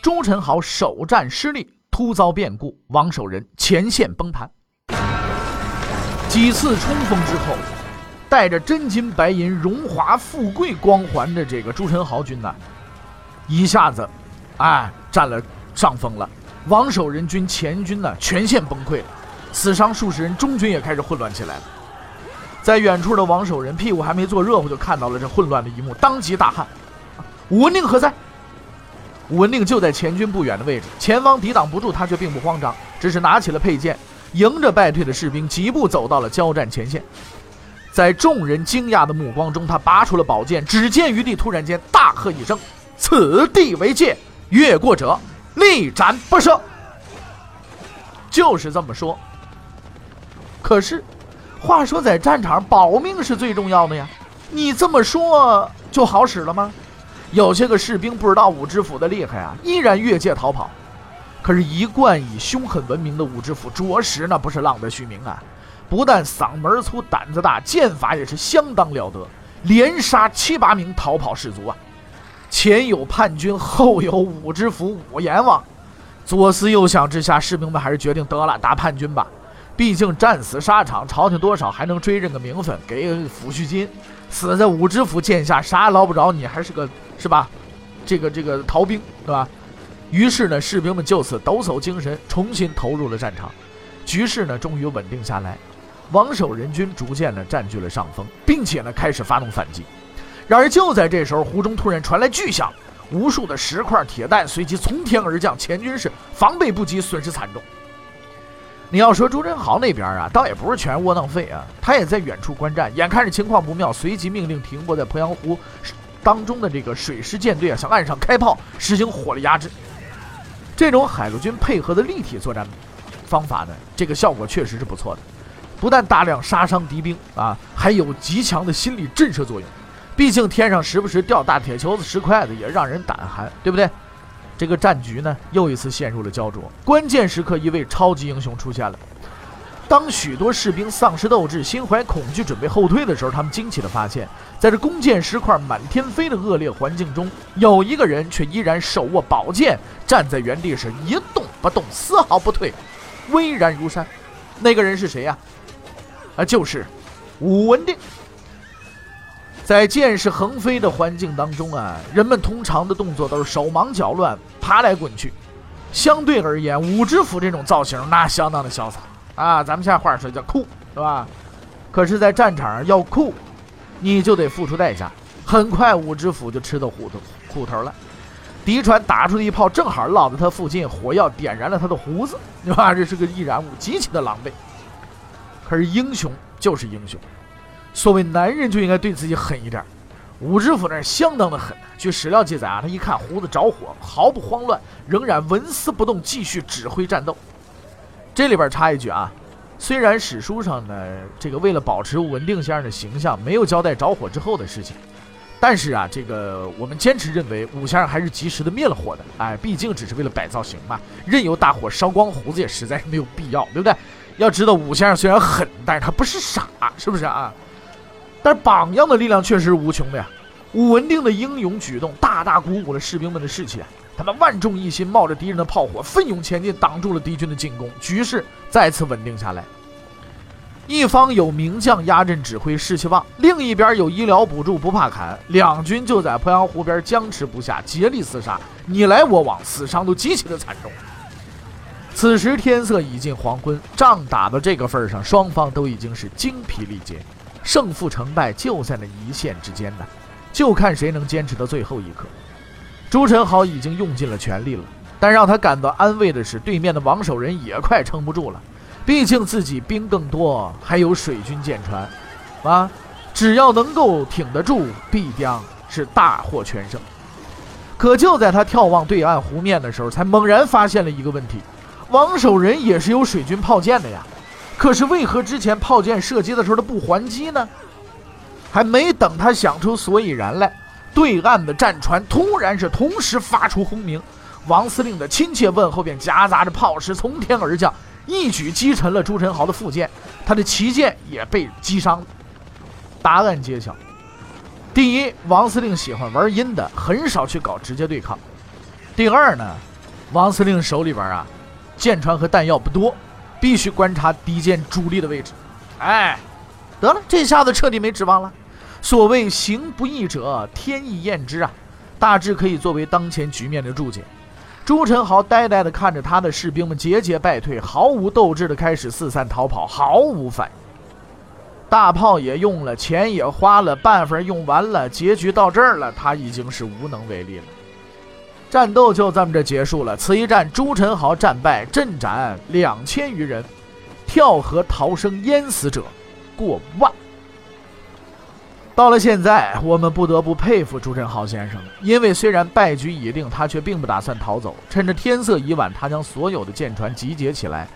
朱宸濠首战失利，突遭变故，王守仁前线崩盘。几次冲锋之后。带着真金白银、荣华富贵光环的这个朱宸濠军呢，一下子，哎，占了上风了。王守仁军前军呢，全线崩溃了，死伤数十人，中军也开始混乱起来了。在远处的王守仁屁股还没坐热乎，就看到了这混乱的一幕，当即大喊：“武文定何在？”武文定就在前军不远的位置，前方抵挡不住，他却并不慌张，只是拿起了佩剑，迎着败退的士兵，疾步走到了交战前线。在众人惊讶的目光中，他拔出了宝剑，只见余地，突然间大喝一声：“此地为界，越过者立斩不赦。”就是这么说。可是，话说在战场保命是最重要的呀，你这么说就好使了吗？有些个士兵不知道武知府的厉害啊，依然越界逃跑。可是，一贯以凶狠闻名的武知府，着实那不是浪得虚名啊。不但嗓门粗、胆子大，剑法也是相当了得，连杀七八名逃跑士卒啊！前有叛军，后有武知府武阎王，左思右想之下，士兵们还是决定得了，打叛军吧。毕竟战死沙场，朝廷多少还能追认个名分，给抚恤金。死在武知府剑下，啥也捞不着，你还是个是吧？这个这个逃兵，对吧？于是呢，士兵们就此抖擞精神，重新投入了战场，局势呢，终于稳定下来。王守仁军逐渐的占据了上风，并且呢开始发动反击。然而就在这时候，湖中突然传来巨响，无数的石块、铁弹随即从天而降，前军是防备不及，损失惨重。你要说朱宸濠那边啊，倒也不是全窝囊废啊，他也在远处观战，眼看着情况不妙，随即命令停泊在鄱阳湖当中的这个水师舰队啊，向岸上开炮，实行火力压制。这种海陆军配合的立体作战方法呢，这个效果确实是不错的。不但大量杀伤敌兵啊，还有极强的心理震慑作用。毕竟天上时不时掉大铁球子、石块子，也让人胆寒，对不对？这个战局呢，又一次陷入了焦灼。关键时刻，一位超级英雄出现了。当许多士兵丧失斗志、心怀恐惧、准备后退的时候，他们惊奇地发现，在这弓箭石块满天飞的恶劣环境中，有一个人却依然手握宝剑，站在原地是一动不动，丝毫不退，巍然如山。那个人是谁呀？啊，就是武文定。在箭矢横飞的环境当中啊，人们通常的动作都是手忙脚乱、爬来滚去。相对而言，武知府这种造型那相当的潇洒啊，咱们现在话说叫酷，是吧？可是，在战场上要酷，你就得付出代价。很快，武知府就吃到糊涂苦头了。敌船打出的一炮正好落在他附近，火药点燃了他的胡子，对吧？这是个易燃物，极其的狼狈。可是英雄就是英雄，所谓男人就应该对自己狠一点。武知府那相当的狠。据史料记载啊，他一看胡子着火，毫不慌乱，仍然纹丝不动，继续指挥战斗。这里边插一句啊，虽然史书上呢，这个为了保持武文定先生的形象，没有交代着火之后的事情，但是啊，这个我们坚持认为武先生还是及时的灭了火的。哎，毕竟只是为了摆造型嘛，任由大火烧光胡子也实在是没有必要，对不对？要知道，武先生虽然狠，但是他不是傻，是不是啊？但是榜样的力量确实无穷的呀。武文定的英勇举动，大大鼓舞了士兵们的士气啊！他们万众一心，冒着敌人的炮火，奋勇前进，挡住了敌军的进攻，局势再次稳定下来。一方有名将压阵指挥，士气旺；另一边有医疗补助，不怕砍。两军就在鄱阳湖边僵持不下，竭力厮杀，你来我往，死伤都极其的惨重。此时天色已近黄昏，仗打到这个份上，双方都已经是精疲力竭，胜负成败就在那一线之间呢，就看谁能坚持到最后一刻。朱宸濠已经用尽了全力了，但让他感到安慰的是，对面的王守仁也快撑不住了，毕竟自己兵更多，还有水军舰船，啊，只要能够挺得住，必将是大获全胜。可就在他眺望对岸湖面的时候，才猛然发现了一个问题：王守仁也是有水军炮舰的呀。可是为何之前炮舰射击的时候他不还击呢？还没等他想出所以然来，对岸的战船突然是同时发出轰鸣，王司令的亲切问候便夹杂着炮石从天而降，一举击沉了朱宸濠的副舰，他的旗舰也被击伤。答案揭晓。第一，王司令喜欢玩阴的，很少去搞直接对抗。第二呢，王司令手里边啊，舰船和弹药不多，必须观察敌舰主力的位置。哎，得了，这下子彻底没指望了。所谓行不义者，天意厌之啊，大致可以作为当前局面的注解。朱宸濠呆呆地看着他的士兵们节节败退，毫无斗志地开始四散逃跑，毫无反应。大炮也用了，钱也花了，办法用完了，结局到这儿了，他已经是无能为力了。战斗就这么着结束了。此一战，朱宸濠战败，阵斩两千余人，跳河逃生淹死者过万。到了现在，我们不得不佩服朱宸濠先生，因为虽然败局已定，他却并不打算逃走。趁着天色已晚，他将所有的舰船集结起来，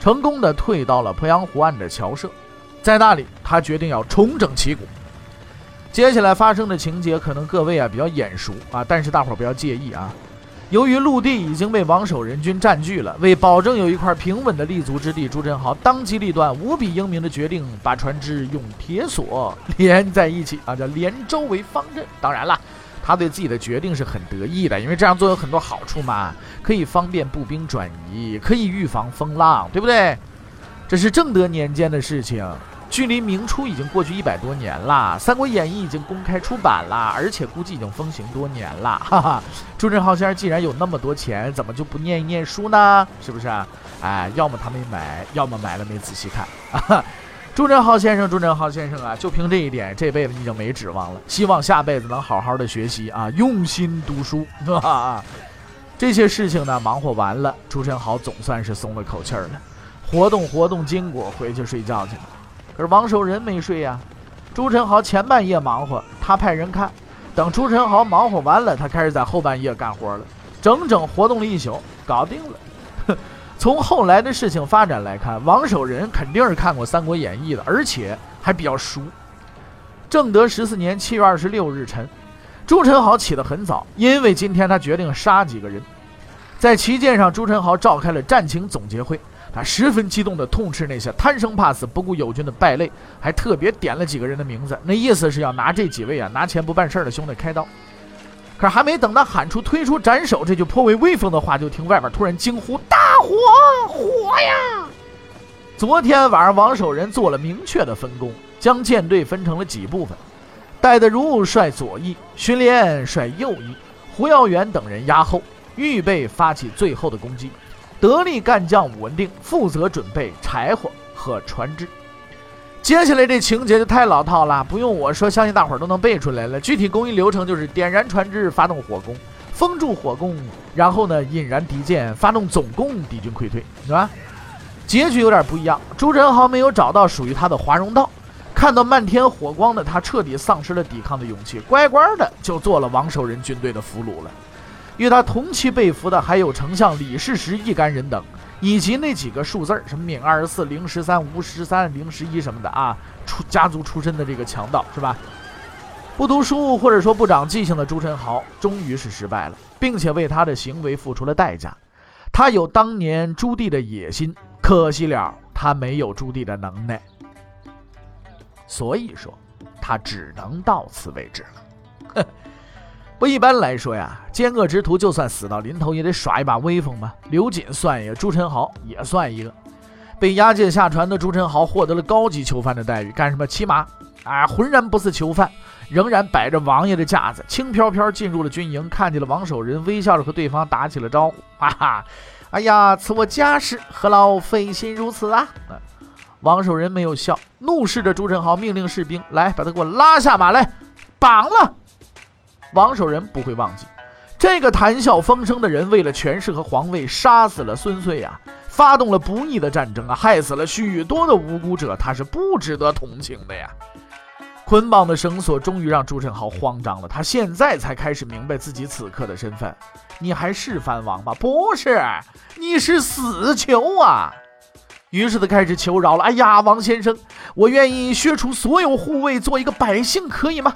成功的退到了鄱阳湖岸的桥社。在那里，他决定要重整旗鼓。接下来发生的情节，可能各位啊比较眼熟啊，但是大伙儿不要介意啊。由于陆地已经被王守仁军占据了，为保证有一块平稳的立足之地，朱宸濠当机立断、无比英明的决定，把船只用铁索连在一起啊，叫连舟为方阵。当然了，他对自己的决定是很得意的，因为这样做有很多好处嘛，可以方便步兵转移，可以预防风浪，对不对？这是正德年间的事情。距离明初已经过去一百多年了，《三国演义》已经公开出版了，而且估计已经风行多年了。哈哈，朱振浩先生既然有那么多钱，怎么就不念一念书呢？是不是？哎，要么他没买，要么买了没仔细看。朱振浩先生，朱振浩先生啊，就凭这一点，这辈子你就没指望了。希望下辈子能好好的学习啊，用心读书。啊，这些事情呢，忙活完了，朱振浩总算是松了口气儿了，活动活动筋骨，回去睡觉去了。可是王守仁没睡呀，朱宸濠前半夜忙活，他派人看，等朱宸濠忙活完了，他开始在后半夜干活了，整整活动了一宿，搞定了。从后来的事情发展来看，王守仁肯定是看过《三国演义》的，而且还比较熟。正德十四年七月二十六日晨，朱宸濠起得很早，因为今天他决定杀几个人。在旗舰上，朱宸濠召开了战情总结会。他十分激动地痛斥那些贪生怕死、不顾友军的败类，还特别点了几个人的名字，那意思是要拿这几位啊拿钱不办事的兄弟开刀。可是还没等他喊出“推出斩首”这句颇为威风的话，就听外边突然惊呼：“大火！火呀！”昨天晚上，王守仁做了明确的分工，将舰队分成了几部分，戴德儒率左翼，荀连率右翼，胡耀元等人压后，预备发起最后的攻击。得力干将武文定负责准备柴火和船只。接下来这情节就太老套了，不用我说，相信大伙儿都能背出来了。具体工艺流程就是点燃船只，发动火攻，封住火攻，然后呢引燃敌舰，发动总攻，敌军溃退，是吧？结局有点不一样。朱宸濠没有找到属于他的华容道，看到漫天火光的他，彻底丧失了抵抗的勇气，乖乖的就做了王守仁军队的俘虏了。与他同期被俘的还有丞相李世石一干人等，以及那几个数字儿，什么闵二十四、零十三、吴十三、零十一什么的啊，出家族出身的这个强盗是吧？不读书或者说不长记性的朱宸濠，终于是失败了，并且为他的行为付出了代价。他有当年朱棣的野心，可惜了他没有朱棣的能耐，所以说他只能到此为止了。不一般来说呀，奸恶之徒就算死到临头也得耍一把威风嘛。刘瑾算一个，朱宸濠也算一个。被押解下船的朱宸濠获得了高级囚犯的待遇，干什么骑马？啊，浑然不似囚犯，仍然摆着王爷的架子，轻飘飘进入了军营，看见了王守仁，微笑着和对方打起了招呼。哈哈，哎呀，此我家事，何劳费心如此啊？王守仁没有笑，怒视着朱宸濠，命令士兵来把他给我拉下马来，绑了。王守仁不会忘记，这个谈笑风生的人，为了权势和皇位，杀死了孙遂啊，发动了不义的战争啊，害死了许多的无辜者，他是不值得同情的呀。捆绑的绳索终于让朱宸濠慌张了，他现在才开始明白自己此刻的身份。你还是藩王吗？不是，你是死囚啊！于是他开始求饶了。哎呀，王先生，我愿意削除所有护卫，做一个百姓，可以吗？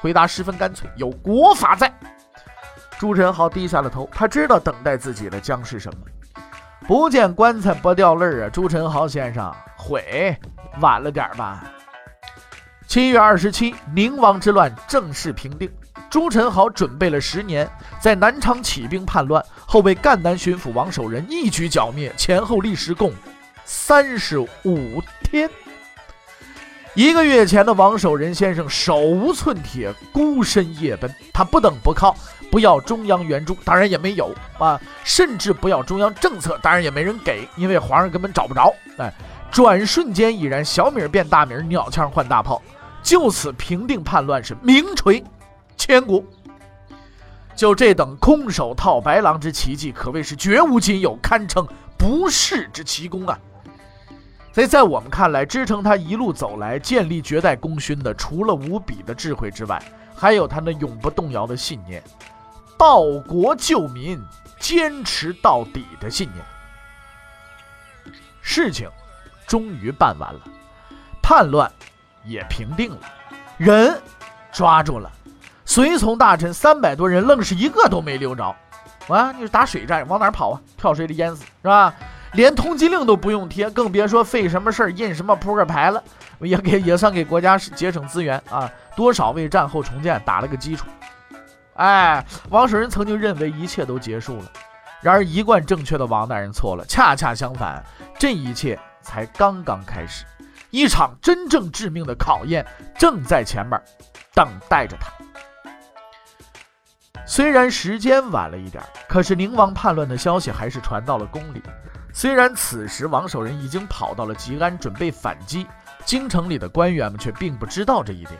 回答十分干脆，有国法在。朱宸濠低下了头，他知道等待自己的将是什么。不见棺材不掉泪啊！朱宸濠先生，悔晚了点吧。七月二十七，宁王之乱正式平定。朱宸濠准备了十年，在南昌起兵叛乱，后被赣南巡抚王守仁一举剿灭，前后历时共三十五天。一个月前的王守仁先生手无寸铁，孤身夜奔，他不等不靠，不要中央援助，当然也没有啊，甚至不要中央政策，当然也没人给，因为皇上根本找不着。哎，转瞬间已然小米变大米，鸟枪换大炮。就此平定叛乱是名垂千古。就这等空手套白狼之奇迹，可谓是绝无仅有，堪称不世之奇功啊！所以在我们看来，支撑他一路走来、建立绝代功勋的，除了无比的智慧之外，还有他那永不动摇的信念——报国救民、坚持到底的信念。事情终于办完了，叛乱。也平定了，人抓住了，随从大臣三百多人，愣是一个都没留着。啊，你是打水战，往哪跑啊？跳水里淹死是吧？连通缉令都不用贴，更别说费什么事儿印什么扑克牌了，也给也算给国家节省资源啊，多少为战后重建打了个基础。哎，王守仁曾经认为一切都结束了，然而一贯正确的王大人错了，恰恰相反，这一切才刚刚开始。一场真正致命的考验正在前面等待着他。虽然时间晚了一点，可是宁王叛乱的消息还是传到了宫里。虽然此时王守仁已经跑到了吉安准备反击，京城里的官员们却并不知道这一点。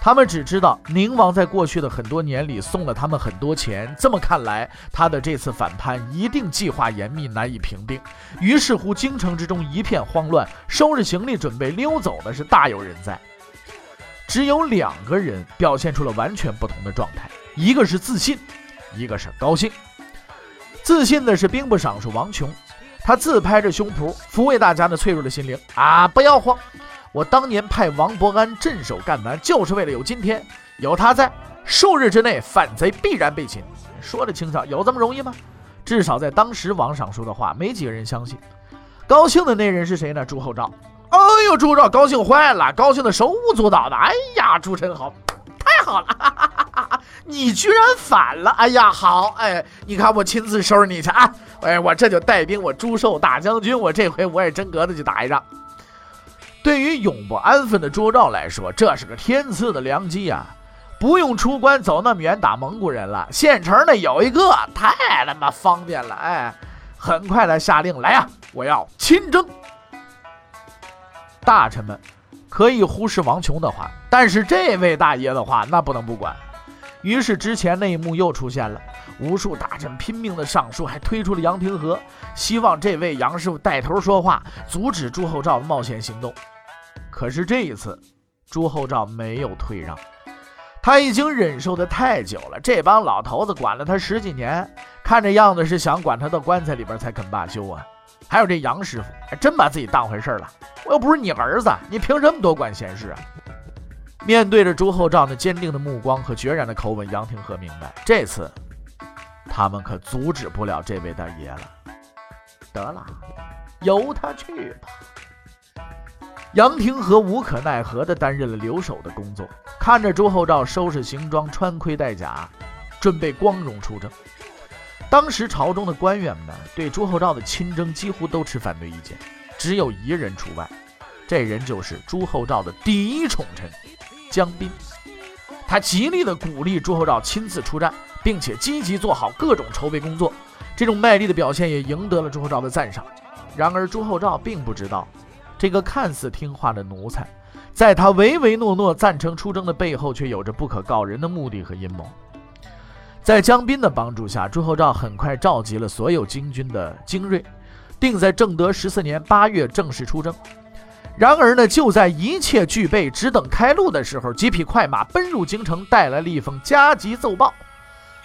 他们只知道宁王在过去的很多年里送了他们很多钱，这么看来，他的这次反叛一定计划严密，难以平定。于是乎，京城之中一片慌乱，收拾行李准备溜走的是大有人在。只有两个人表现出了完全不同的状态，一个是自信，一个是高兴。自信的是兵部尚书王琼，他自拍着胸脯，抚慰大家那脆弱的心灵啊，不要慌。我当年派王伯安镇守赣南，就是为了有今天。有他在，数日之内反贼必然被擒。说的轻巧，有这么容易吗？至少在当时，王赏说的话没几个人相信。高兴的那人是谁呢？朱厚照。哎呦，朱厚照高兴坏了，高兴的手舞足蹈的。哎呀，朱宸濠，太好了，哈哈哈哈你居然反了！哎呀，好，哎，你看我亲自收拾你去啊！哎，我这就带兵，我朱寿大将军，我这回我也真格的去打一仗。对于永不安分的朱照来说，这是个天赐的良机啊！不用出关走那么远打蒙古人了，县城里有一个，太他妈方便了！哎，很快来下令来呀，我要亲征。大臣们可以忽视王琼的话，但是这位大爷的话那不能不管。于是之前那一幕又出现了，无数大臣拼命的上书，还推出了杨廷和，希望这位杨师傅带头说话，阻止朱厚照的冒险行动。可是这一次，朱厚照没有退让，他已经忍受的太久了。这帮老头子管了他十几年，看这样子是想管他到棺材里边才肯罢休啊！还有这杨师傅，还真把自己当回事了。我又不是你儿子，你凭什么多管闲事啊？面对着朱厚照那坚定的目光和决然的口吻，杨廷和明白，这次他们可阻止不了这位大爷了。得了，由他去吧。杨廷和无可奈何地担任了留守的工作，看着朱厚照收拾行装、穿盔戴甲，准备光荣出征。当时朝中的官员们呢，对朱厚照的亲征几乎都持反对意见，只有一人除外，这人就是朱厚照的第一宠臣。江彬，他极力的鼓励朱厚照亲自出战，并且积极做好各种筹备工作。这种卖力的表现也赢得了朱厚照的赞赏。然而朱厚照并不知道，这个看似听话的奴才，在他唯唯诺诺赞成出征的背后，却有着不可告人的目的和阴谋。在江彬的帮助下，朱厚照很快召集了所有京军的精锐，定在正德十四年八月正式出征。然而呢，就在一切具备，只等开路的时候，几匹快马奔入京城，带来了一封加急奏报。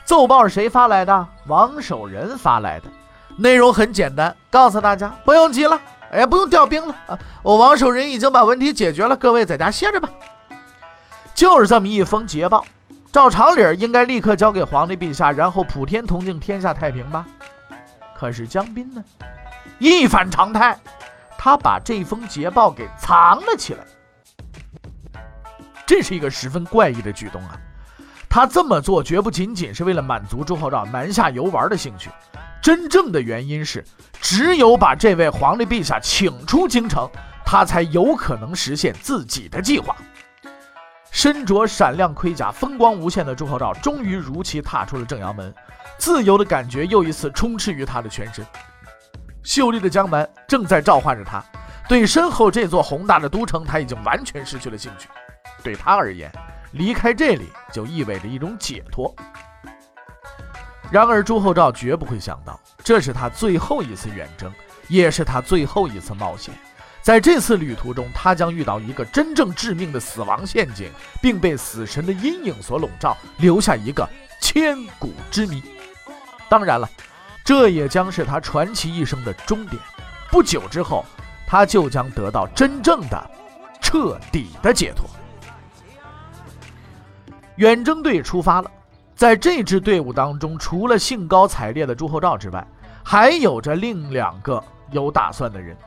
奏报是谁发来的？王守仁发来的。内容很简单，告诉大家不用急了，哎，不用调兵了啊！我王守仁已经把问题解决了，各位在家歇着吧。就是这么一封捷报，照常理应该立刻交给皇帝陛下，然后普天同庆，天下太平吧。可是江彬呢，一反常态。他把这封捷报给藏了起来，这是一个十分怪异的举动啊！他这么做绝不仅仅是为了满足朱厚照南下游玩的兴趣，真正的原因是，只有把这位皇帝陛下请出京城，他才有可能实现自己的计划。身着闪亮盔甲、风光无限的朱厚照，终于如期踏出了正阳门，自由的感觉又一次充斥于他的全身。秀丽的江南正在召唤着他，对身后这座宏大的都城，他已经完全失去了兴趣。对他而言，离开这里就意味着一种解脱。然而朱厚照绝不会想到，这是他最后一次远征，也是他最后一次冒险。在这次旅途中，他将遇到一个真正致命的死亡陷阱，并被死神的阴影所笼罩，留下一个千古之谜。当然了。这也将是他传奇一生的终点。不久之后，他就将得到真正的、彻底的解脱。远征队出发了，在这支队伍当中，除了兴高采烈的朱厚照之外，还有着另两个有打算的人，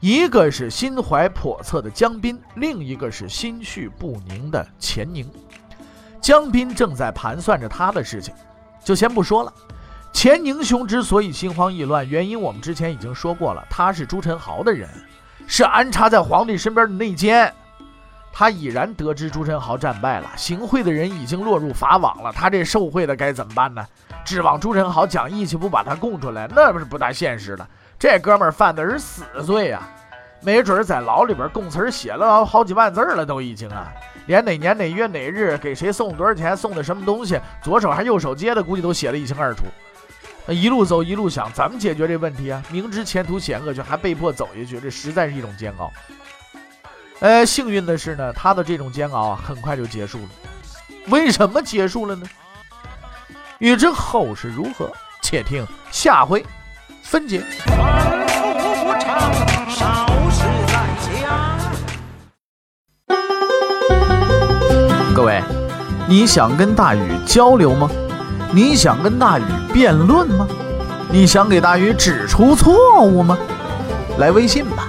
一个是心怀叵测的江彬，另一个是心绪不宁的钱宁。江彬正在盘算着他的事情，就先不说了。钱宁兄之所以心慌意乱，原因我们之前已经说过了。他是朱宸濠的人，是安插在皇帝身边的内奸。他已然得知朱宸濠战败了，行贿的人已经落入法网了。他这受贿的该怎么办呢？指望朱宸濠讲义气不把他供出来，那不是不大现实的。这哥们儿犯的是死罪啊，没准在牢里边供词写了好几万字了，都已经啊。连哪年哪月哪日给谁送多少钱，送的什么东西，左手还右手接的，估计都写得一清二楚。一路走一路想，怎么解决这问题啊？明知前途险恶，却还被迫走下去，这实在是一种煎熬。呃，幸运的是呢，他的这种煎熬啊，很快就结束了。为什么结束了呢？欲知后事如何，且听下回分解。各位，你想跟大禹交流吗？你想跟大禹辩论吗？你想给大禹指出错误吗？来微信吧，